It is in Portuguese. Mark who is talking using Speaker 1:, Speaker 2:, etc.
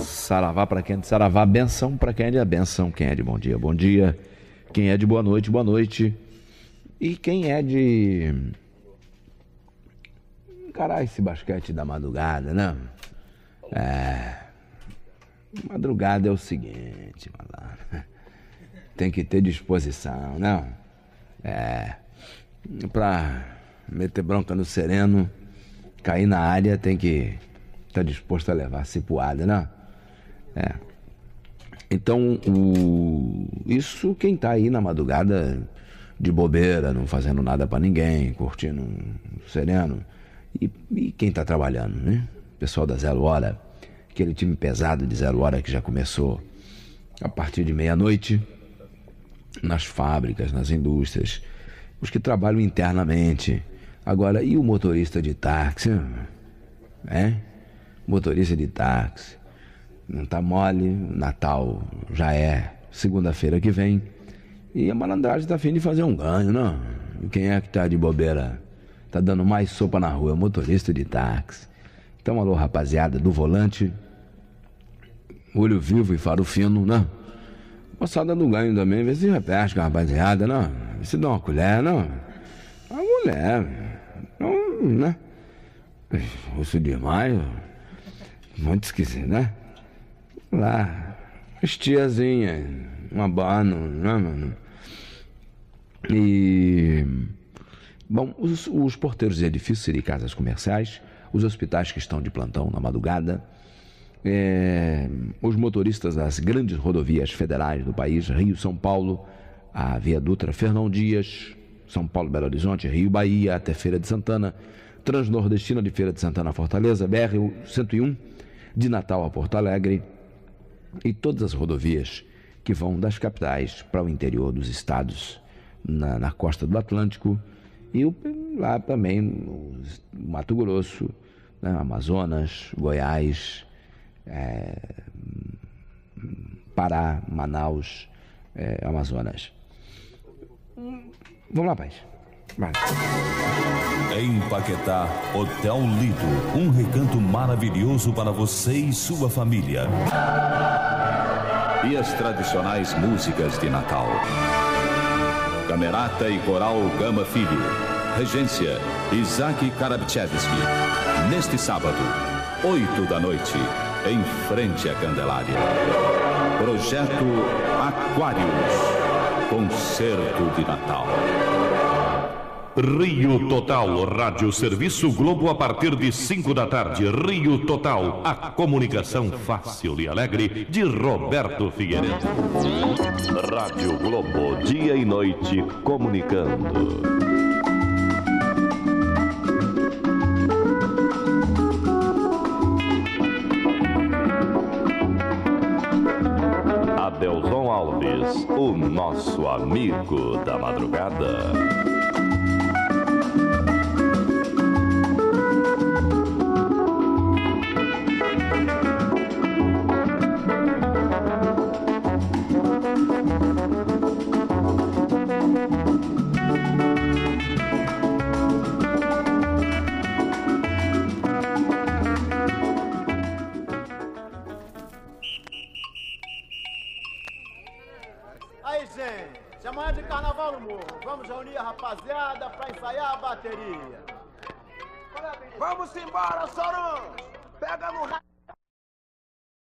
Speaker 1: Saravá para quem é de Saravá, benção para quem é de benção, quem é de bom dia, bom dia. Quem é de boa noite, boa noite. E quem é de encarar esse basquete da madrugada, né? É. Madrugada é o seguinte, malandro. Tem que ter disposição, não? É. Pra meter bronca no sereno, cair na área, tem que estar tá disposto a levar cipuada, não? É. Então, o... isso quem tá aí na madrugada de bobeira, não fazendo nada para ninguém, curtindo um sereno. E, e quem está trabalhando, né? Pessoal da Zero Hora, aquele time pesado de Zero Hora que já começou a partir de meia-noite nas fábricas, nas indústrias, os que trabalham internamente. Agora, e o motorista de táxi? É? Motorista de táxi. Não tá mole, Natal já é segunda-feira que vem. E a malandragem tá afim de fazer um ganho, não? E quem é que tá de bobeira? Tá dando mais sopa na rua, motorista de táxi. Então, alô, rapaziada do volante. Olho vivo e faro fino, né? Moçada do ganho também, vê se repete com a rapaziada, não. Vê se dá uma colher, não. A mulher, né? Osso demais, muito esquisito, né? Lá, as tiazinhas, uma bano, né, mano? E. Bom, os, os porteiros de edifícios e casas comerciais, os hospitais que estão de plantão na madrugada, é, os motoristas das grandes rodovias federais do país, Rio, São Paulo, a Via Dutra, Fernão Dias, São Paulo, Belo Horizonte, Rio, Bahia, até Feira de Santana, Transnordestina de Feira de Santana a Fortaleza, BR-101, de Natal a Porto Alegre, e todas as rodovias que vão das capitais para o interior dos estados, na, na costa do Atlântico, e lá também, o Mato Grosso, né, Amazonas, Goiás, é, Pará, Manaus, é, Amazonas. Vamos lá, paz. Vai.
Speaker 2: Em Paquetá, Hotel Lido. Um recanto maravilhoso para você e sua família. E as tradicionais músicas de Natal. Camerata e Coral Gama Filho. Regência Isaac Karabchevski. Neste sábado, 8 da noite, em frente à Candelária. Projeto Aquários. Concerto de Natal.
Speaker 3: Rio Total, Rádio Serviço Globo a partir de 5 da tarde. Rio Total, a comunicação fácil e alegre de Roberto Figueiredo.
Speaker 4: Rádio Globo, dia e noite comunicando. Adelson Alves, o nosso amigo da madrugada.
Speaker 5: Rapaziada pra ensaiar a bateria. Vamos embora, Soron! Pega no